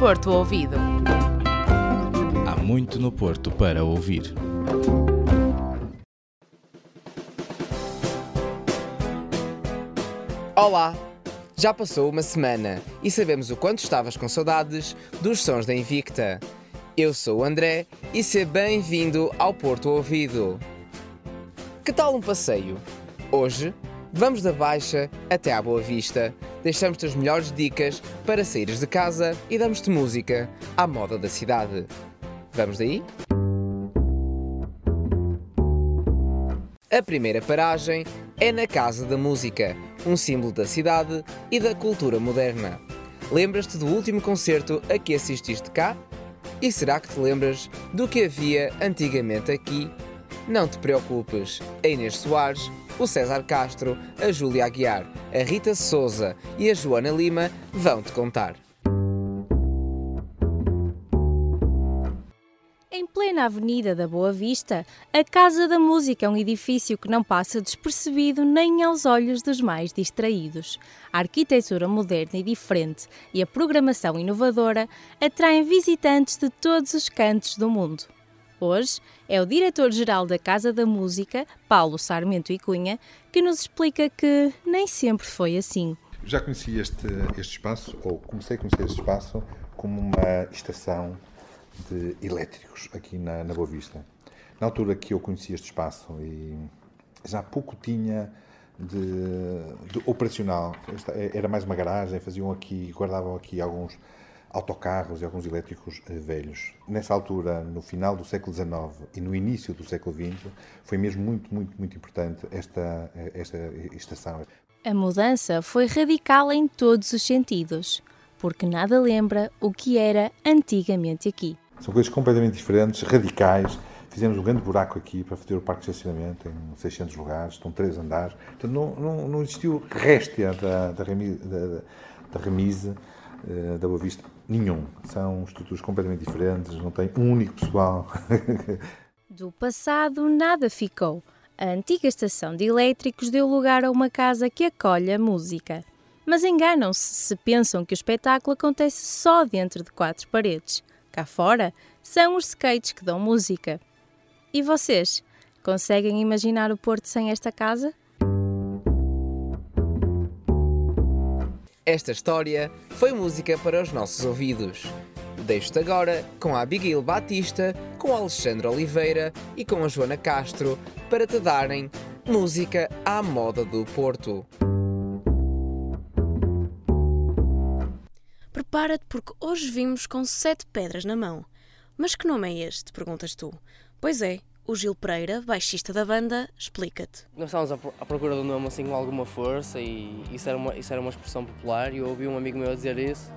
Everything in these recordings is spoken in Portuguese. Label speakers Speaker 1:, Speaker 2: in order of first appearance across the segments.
Speaker 1: Porto Ouvido.
Speaker 2: Há muito no Porto para ouvir.
Speaker 3: Olá! Já passou uma semana e sabemos o quanto estavas com saudades dos sons da Invicta. Eu sou o André e seja bem-vindo ao Porto Ouvido. Que tal um passeio? Hoje vamos da Baixa até à Boa Vista. Deixamos-te as melhores dicas para saíres de casa e damos-te música à moda da cidade. Vamos daí? A primeira paragem é na Casa da Música, um símbolo da cidade e da cultura moderna. Lembras-te do último concerto a que assististe cá? E será que te lembras do que havia antigamente aqui? Não te preocupes, a Inês Soares, o César Castro, a Júlia Aguiar, a Rita Souza e a Joana Lima vão-te contar.
Speaker 4: Em plena Avenida da Boa Vista, a Casa da Música é um edifício que não passa despercebido nem aos olhos dos mais distraídos. A arquitetura moderna e diferente e a programação inovadora atraem visitantes de todos os cantos do mundo. Hoje é o diretor-geral da Casa da Música, Paulo Sarmento e Cunha, que nos explica que nem sempre foi assim.
Speaker 5: Já conheci este, este espaço, ou comecei a conhecer este espaço, como uma estação de elétricos aqui na, na Boa Vista. Na altura que eu conheci este espaço e já pouco tinha de, de, operacional, era mais uma garagem, faziam aqui, guardavam aqui alguns autocarros e alguns elétricos eh, velhos. Nessa altura, no final do século XIX e no início do século XX, foi mesmo muito, muito, muito importante esta, esta estação.
Speaker 4: A mudança foi radical em todos os sentidos, porque nada lembra o que era antigamente aqui.
Speaker 5: São coisas completamente diferentes, radicais. Fizemos um grande buraco aqui para fazer o parque de estacionamento em 600 lugares, estão três andares. Portanto, não, não, não existiu réstia da, da, da, da remise eh, da Boa Vista. Nenhum. São estruturas completamente diferentes, não tem um único pessoal.
Speaker 4: Do passado nada ficou. A antiga estação de elétricos deu lugar a uma casa que acolhe a música. Mas enganam-se se pensam que o espetáculo acontece só dentro de quatro paredes. Cá fora são os skates que dão música. E vocês? Conseguem imaginar o Porto sem esta casa?
Speaker 3: Esta história foi música para os nossos ouvidos. Deixo-te agora com a Abigail Batista, com a Alexandre Oliveira e com a Joana Castro para te darem música à moda do Porto.
Speaker 6: Prepara-te porque hoje vimos com sete pedras na mão. Mas que nome é este? Perguntas tu. Pois é, o Gil Pereira, baixista da banda, explica-te.
Speaker 7: Nós estávamos à procura de um nome assim com alguma força e isso era uma, isso era uma expressão popular e eu ouvi um amigo meu dizer isso.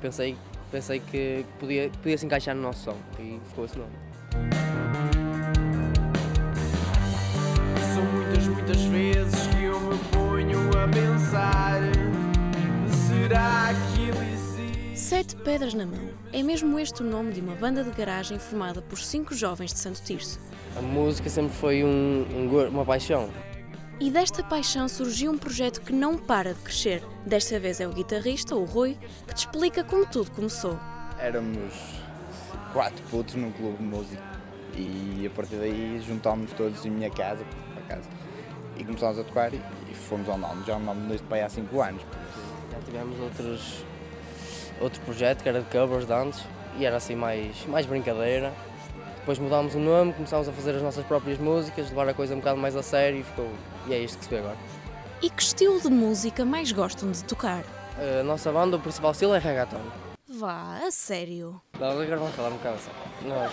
Speaker 7: Pensei, pensei que podia, podia se encaixar no nosso som e ficou esse nome.
Speaker 8: São muitas, muitas vezes que eu me ponho a pensar: será que
Speaker 6: Sete Pedras na Mão. É mesmo este o nome de uma banda de garagem formada por cinco jovens de Santo Tirso.
Speaker 7: A música sempre foi um, um, uma paixão.
Speaker 6: E desta paixão surgiu um projeto que não para de crescer. Desta vez é o guitarrista, o Rui, que te explica como tudo começou.
Speaker 9: Éramos quatro putos num clube de música e a partir daí juntámos todos em minha casa, por casa, e começámos a tocar e, e fomos ao nome. Já andamos neste país há cinco anos.
Speaker 7: Já tivemos outros outro projeto que era de covers de antes e era assim mais, mais brincadeira. Depois mudámos o nome, começámos a fazer as nossas próprias músicas, levar a coisa um bocado mais a sério e, ficou, e é isto que se vê agora.
Speaker 6: E que estilo de música mais gostam de tocar?
Speaker 7: A nossa banda, o principal estilo é reggaeton.
Speaker 6: Vá, a sério?
Speaker 7: Não, agora vamos falar um bocado assim. Nós,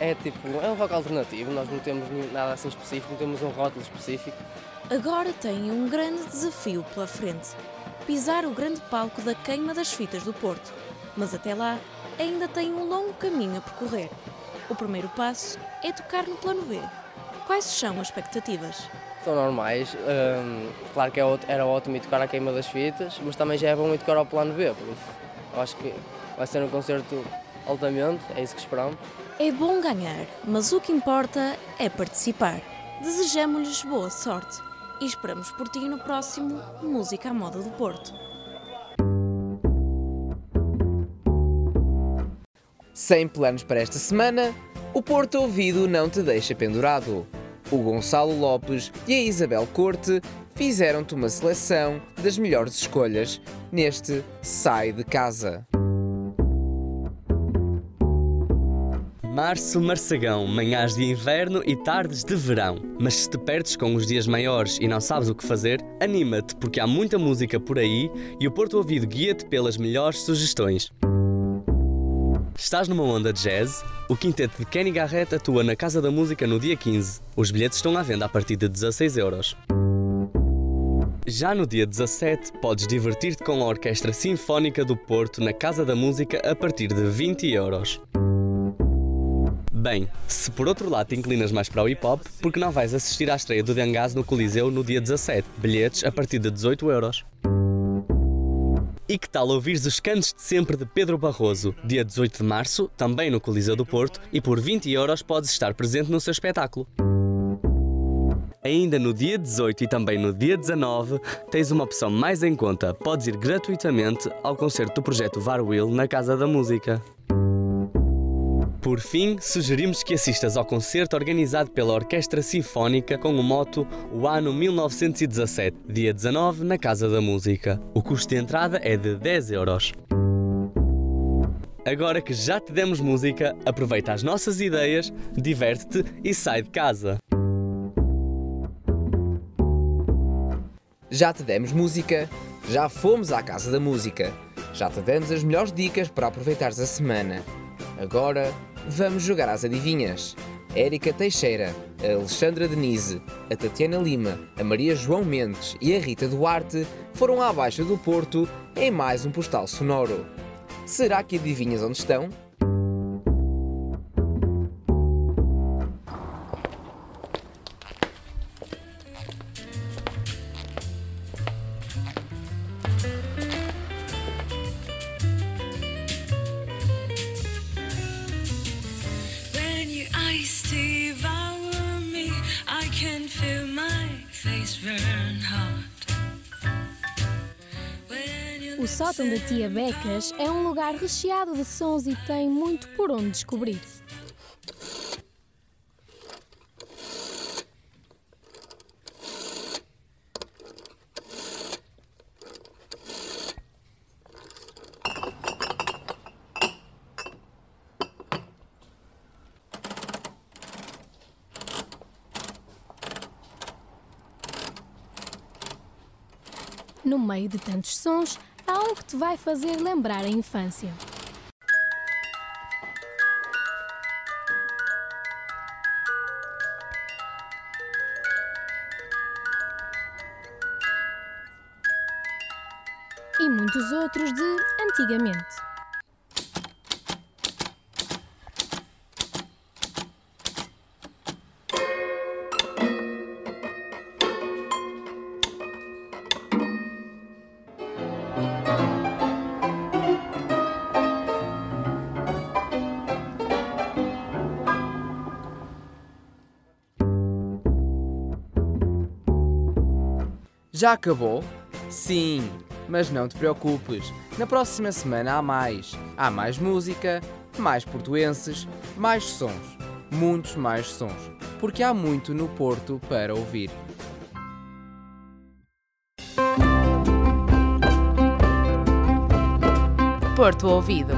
Speaker 7: é, é tipo, é um rock alternativo, nós não temos nada assim específico, não temos um rótulo específico.
Speaker 6: Agora têm um grande desafio pela frente pisar o grande palco da queima das fitas do Porto. Mas até lá, ainda tem um longo caminho a percorrer. O primeiro passo é tocar no plano B. Quais são as expectativas?
Speaker 7: São normais. Um, claro que é era ótimo ir tocar a queima das fitas, mas também já é bom ir tocar ao plano B, por isso acho que vai ser um concerto altamente, é isso que esperamos.
Speaker 6: É bom ganhar, mas o que importa é participar. Desejamos-lhes boa sorte e esperamos por ti no próximo Música à Moda do Porto.
Speaker 3: Sem planos para esta semana, o Porto Ouvido não te deixa pendurado. O Gonçalo Lopes e a Isabel Corte fizeram-te uma seleção das melhores escolhas neste Sai de Casa.
Speaker 1: Março Marçagão, manhãs de inverno e tardes de verão. Mas se te perdes com os dias maiores e não sabes o que fazer, anima-te porque há muita música por aí e o Porto Ouvido guia-te pelas melhores sugestões. Estás numa onda de jazz? O quinteto de Kenny Garrett atua na Casa da Música no dia 15. Os bilhetes estão à venda a partir de 16 euros. Já no dia 17, podes divertir-te com a Orquestra Sinfónica do Porto na Casa da Música a partir de 20 euros. Bem, se por outro lado te inclinas mais para o hip hop, porque não vais assistir à estreia do Dengaz no Coliseu no dia 17? Bilhetes a partir de 18 euros. E que tal ouvires os cantos de sempre de Pedro Barroso, dia 18 de março, também no Coliseu do Porto, e por 20 euros podes estar presente no seu espetáculo. Ainda no dia 18 e também no dia 19, tens uma opção mais em conta. Podes ir gratuitamente ao concerto do projeto Varwill na Casa da Música. Por fim, sugerimos que assistas ao concerto organizado pela Orquestra Sinfónica com o moto O Ano 1917, dia 19, na Casa da Música. O custo de entrada é de 10 euros. Agora que já te demos música, aproveita as nossas ideias, diverte-te e sai de casa.
Speaker 3: Já te demos música, já fomos à Casa da Música, já te demos as melhores dicas para aproveitares a semana. Agora vamos jogar às adivinhas. Érica Teixeira, a Alexandra Denise, a Tatiana Lima, a Maria João Mendes e a Rita Duarte foram à Baixa do Porto em mais um postal sonoro. Será que adivinhas onde estão?
Speaker 4: O sótão da Tia Becas é um lugar recheado de sons e tem muito por onde descobrir. No meio de tantos sons, há um que te vai fazer lembrar a infância. E muitos outros de antigamente.
Speaker 3: Já acabou? Sim, mas não te preocupes. Na próxima semana há mais. Há mais música, mais portuenses, mais sons. Muitos mais sons. Porque há muito no Porto para ouvir.
Speaker 10: Porto Ouvido.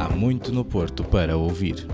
Speaker 2: Há muito no Porto para ouvir.